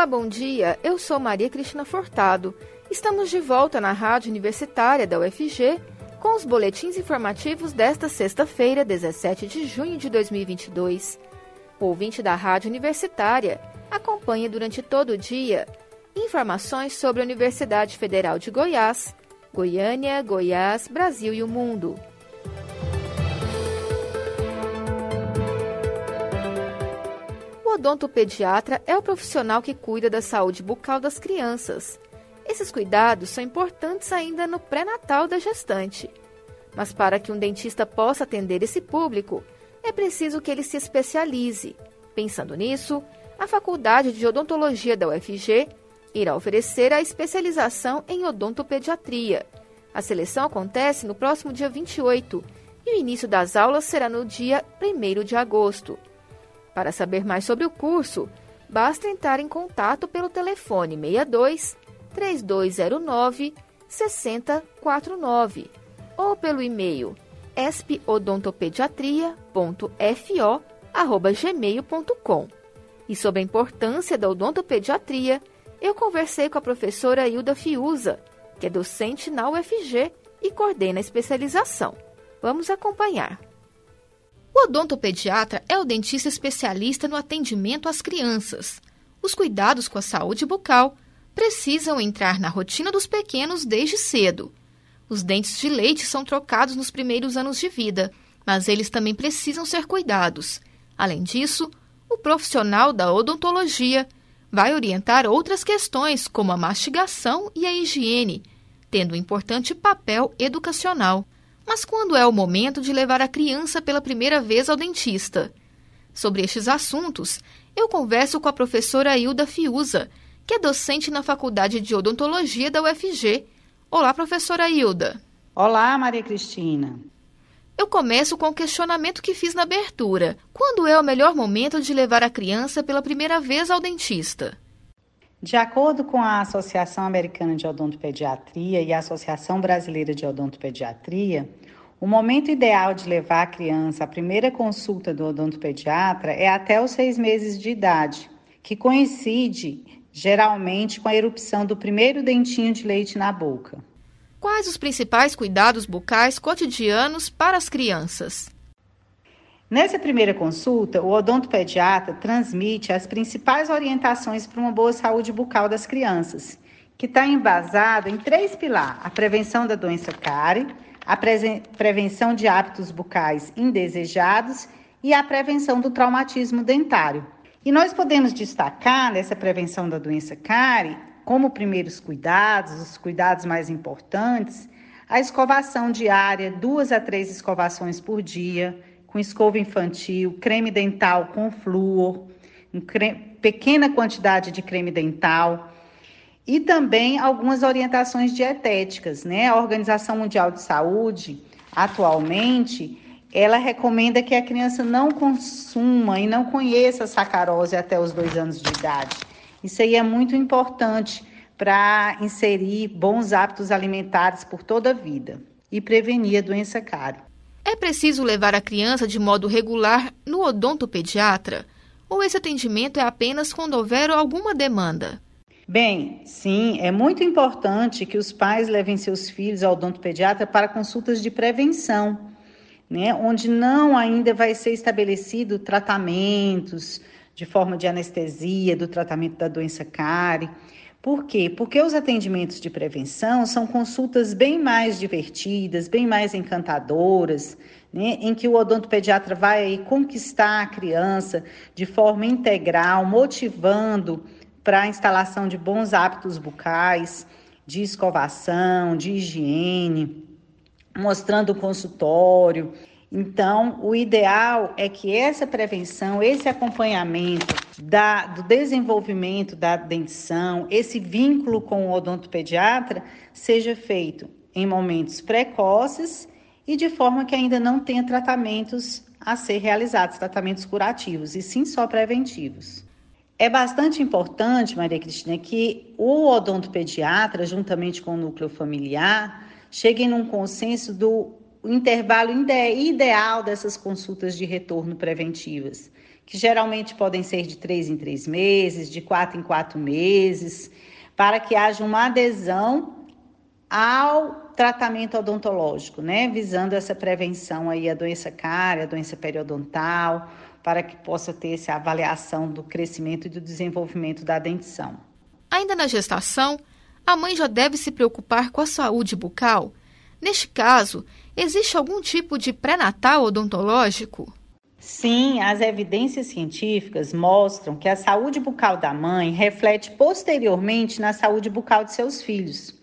Olá, bom dia. Eu sou Maria Cristina Furtado. Estamos de volta na Rádio Universitária da UFG com os boletins informativos desta sexta-feira, 17 de junho de 2022. O ouvinte da Rádio Universitária acompanha durante todo o dia informações sobre a Universidade Federal de Goiás, Goiânia, Goiás, Brasil e o mundo. Odontopediatra é o profissional que cuida da saúde bucal das crianças. Esses cuidados são importantes ainda no pré-natal da gestante. Mas para que um dentista possa atender esse público, é preciso que ele se especialize. Pensando nisso, a Faculdade de Odontologia da UFG irá oferecer a especialização em odontopediatria. A seleção acontece no próximo dia 28 e o início das aulas será no dia 1 de agosto. Para saber mais sobre o curso, basta entrar em contato pelo telefone 62 3209 6049 ou pelo e-mail espidontopediatria.fo@gmail.com. E sobre a importância da odontopediatria, eu conversei com a professora Hilda Fiuza, que é docente na UFG e coordena a especialização. Vamos acompanhar. O odontopediatra é o dentista especialista no atendimento às crianças. Os cuidados com a saúde bucal precisam entrar na rotina dos pequenos desde cedo. Os dentes de leite são trocados nos primeiros anos de vida, mas eles também precisam ser cuidados. Além disso, o profissional da odontologia vai orientar outras questões, como a mastigação e a higiene, tendo um importante papel educacional. Mas quando é o momento de levar a criança pela primeira vez ao dentista? Sobre estes assuntos, eu converso com a professora Hilda Fiuza, que é docente na Faculdade de Odontologia da UFG. Olá, professora Hilda. Olá, Maria Cristina. Eu começo com o questionamento que fiz na abertura. Quando é o melhor momento de levar a criança pela primeira vez ao dentista? De acordo com a Associação Americana de Odontopediatria e a Associação Brasileira de Odontopediatria, o momento ideal de levar a criança à primeira consulta do odontopediatra é até os seis meses de idade, que coincide geralmente com a erupção do primeiro dentinho de leite na boca. Quais os principais cuidados bucais cotidianos para as crianças? Nessa primeira consulta, o odontopediatra transmite as principais orientações para uma boa saúde bucal das crianças, que está embasado em três pilares: a prevenção da doença cárie, a prevenção de hábitos bucais indesejados e a prevenção do traumatismo dentário. E nós podemos destacar nessa prevenção da doença cárie, como primeiros cuidados, os cuidados mais importantes, a escovação diária, duas a três escovações por dia, com escova infantil, creme dental com flúor, creme, pequena quantidade de creme dental e também algumas orientações dietéticas, né? A Organização Mundial de Saúde, atualmente, ela recomenda que a criança não consuma e não conheça sacarose até os dois anos de idade. Isso aí é muito importante para inserir bons hábitos alimentares por toda a vida e prevenir a doença cárie. É preciso levar a criança de modo regular no odontopediatra? Ou esse atendimento é apenas quando houver alguma demanda? Bem, sim, é muito importante que os pais levem seus filhos ao odontopediatra para consultas de prevenção, né, onde não ainda vai ser estabelecido tratamentos de forma de anestesia do tratamento da doença cárie. Por quê? Porque os atendimentos de prevenção são consultas bem mais divertidas, bem mais encantadoras, né? em que o odontopediatra vai conquistar a criança de forma integral, motivando para a instalação de bons hábitos bucais, de escovação, de higiene, mostrando o consultório, então, o ideal é que essa prevenção, esse acompanhamento da, do desenvolvimento da dentição, esse vínculo com o odontopediatra, seja feito em momentos precoces e de forma que ainda não tenha tratamentos a ser realizados, tratamentos curativos, e sim só preventivos. É bastante importante, Maria Cristina, que o odontopediatra, juntamente com o núcleo familiar, cheguem num consenso do o intervalo ideal dessas consultas de retorno preventivas, que geralmente podem ser de três em três meses, de quatro em quatro meses, para que haja uma adesão ao tratamento odontológico, né, visando essa prevenção aí a doença cárie, a doença periodontal, para que possa ter essa avaliação do crescimento e do desenvolvimento da dentição. Ainda na gestação, a mãe já deve se preocupar com a saúde bucal. Neste caso, existe algum tipo de pré-natal odontológico? Sim, as evidências científicas mostram que a saúde bucal da mãe reflete posteriormente na saúde bucal de seus filhos.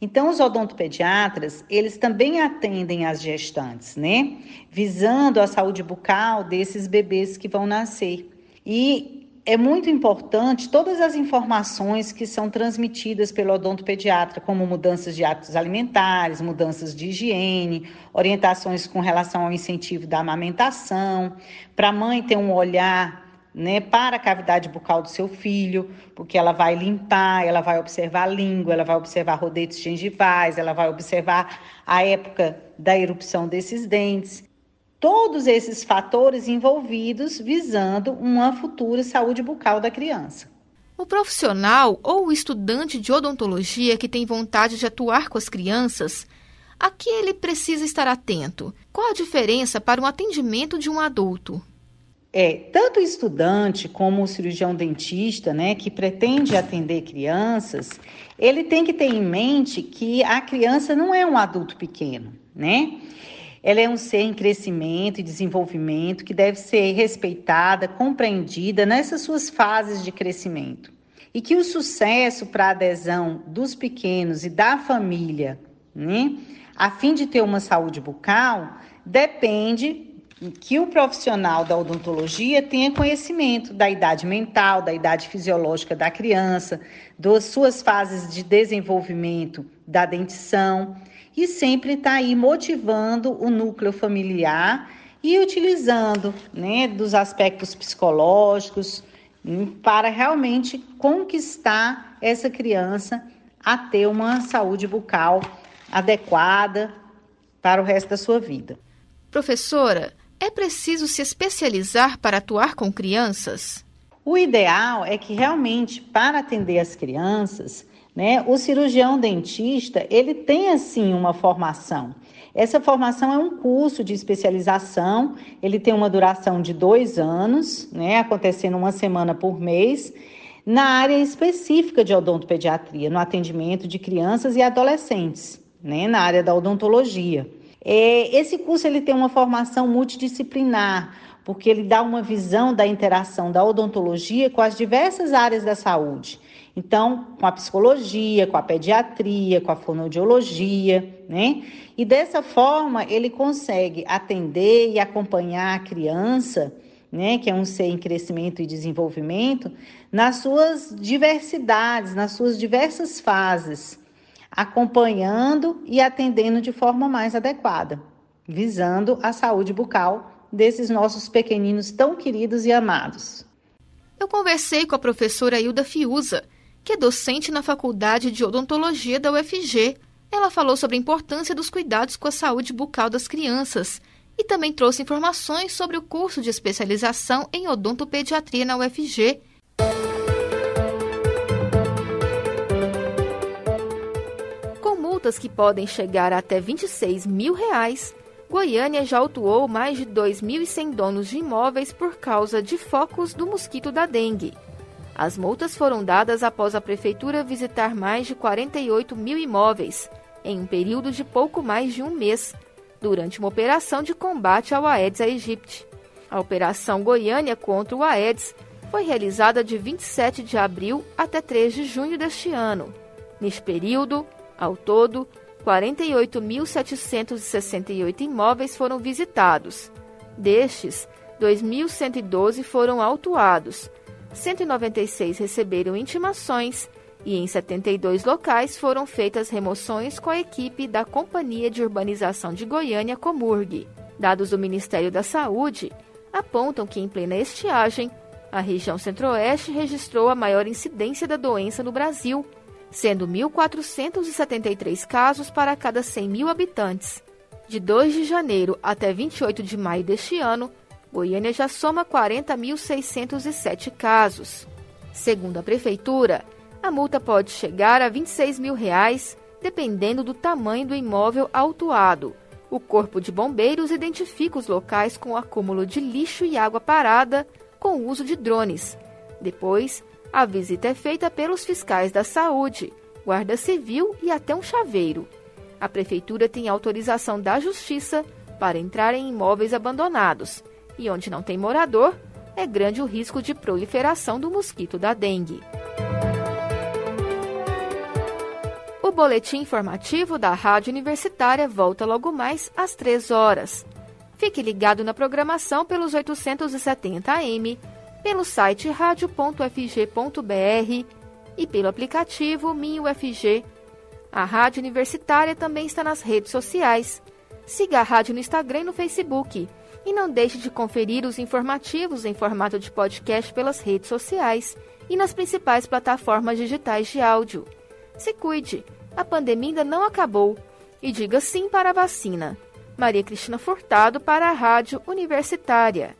Então, os odontopediatras, eles também atendem as gestantes, né? Visando a saúde bucal desses bebês que vão nascer. E é muito importante todas as informações que são transmitidas pelo odontopediatra, como mudanças de hábitos alimentares, mudanças de higiene, orientações com relação ao incentivo da amamentação, para a mãe ter um olhar né, para a cavidade bucal do seu filho, porque ela vai limpar, ela vai observar a língua, ela vai observar rodetes gengivais, ela vai observar a época da erupção desses dentes. Todos esses fatores envolvidos visando uma futura saúde bucal da criança. O profissional ou o estudante de odontologia que tem vontade de atuar com as crianças, a que ele precisa estar atento? Qual a diferença para um atendimento de um adulto? É, tanto o estudante como o cirurgião dentista, né, que pretende atender crianças, ele tem que ter em mente que a criança não é um adulto pequeno, né? Ela é um ser em crescimento e desenvolvimento que deve ser respeitada, compreendida nessas suas fases de crescimento. E que o sucesso para a adesão dos pequenos e da família, né, a fim de ter uma saúde bucal, depende que o profissional da odontologia tenha conhecimento da idade mental, da idade fisiológica da criança, das suas fases de desenvolvimento da dentição e sempre está aí motivando o núcleo familiar e utilizando né, dos aspectos psicológicos hum, para realmente conquistar essa criança a ter uma saúde bucal adequada para o resto da sua vida. Professora, é preciso se especializar para atuar com crianças? O ideal é que realmente para atender as crianças, né, o cirurgião dentista ele tenha sim uma formação. Essa formação é um curso de especialização, ele tem uma duração de dois anos, né, acontecendo uma semana por mês, na área específica de odontopediatria, no atendimento de crianças e adolescentes, né, na área da odontologia. É, esse curso ele tem uma formação multidisciplinar, porque ele dá uma visão da interação da odontologia com as diversas áreas da saúde. Então, com a psicologia, com a pediatria, com a fonoaudiologia, né? E dessa forma, ele consegue atender e acompanhar a criança, né, que é um ser em crescimento e desenvolvimento, nas suas diversidades, nas suas diversas fases acompanhando e atendendo de forma mais adequada, visando a saúde bucal desses nossos pequeninos tão queridos e amados. Eu conversei com a professora Hilda Fiuza, que é docente na Faculdade de Odontologia da UFG. Ela falou sobre a importância dos cuidados com a saúde bucal das crianças e também trouxe informações sobre o curso de especialização em odontopediatria na UFG multas que podem chegar a até 26 mil reais, Goiânia já autuou mais de 2.100 donos de imóveis por causa de focos do mosquito da dengue. As multas foram dadas após a prefeitura visitar mais de 48 mil imóveis, em um período de pouco mais de um mês, durante uma operação de combate ao Aedes aegypti. A Operação Goiânia contra o Aedes foi realizada de 27 de abril até 3 de junho deste ano. Neste período, ao todo, 48.768 imóveis foram visitados. Destes, 2.112 foram autuados, 196 receberam intimações e em 72 locais foram feitas remoções com a equipe da Companhia de Urbanização de Goiânia, Comurg. Dados do Ministério da Saúde apontam que, em plena estiagem, a região centro-oeste registrou a maior incidência da doença no Brasil, sendo 1.473 casos para cada 100 mil habitantes. De 2 de janeiro até 28 de maio deste ano, Goiânia já soma 40.607 casos. Segundo a Prefeitura, a multa pode chegar a 26 mil reais, dependendo do tamanho do imóvel autuado. O Corpo de Bombeiros identifica os locais com acúmulo de lixo e água parada com o uso de drones. Depois, a visita é feita pelos fiscais da saúde, guarda civil e até um chaveiro. A prefeitura tem autorização da justiça para entrar em imóveis abandonados e onde não tem morador, é grande o risco de proliferação do mosquito da dengue. O boletim informativo da Rádio Universitária volta logo mais às 3 horas. Fique ligado na programação pelos 870 AM, pelo site radio.fg.br e pelo aplicativo MinUFG. A Rádio Universitária também está nas redes sociais. Siga a rádio no Instagram e no Facebook. E não deixe de conferir os informativos em formato de podcast pelas redes sociais e nas principais plataformas digitais de áudio. Se cuide, a pandemia ainda não acabou. E diga sim para a vacina. Maria Cristina Furtado para a Rádio Universitária.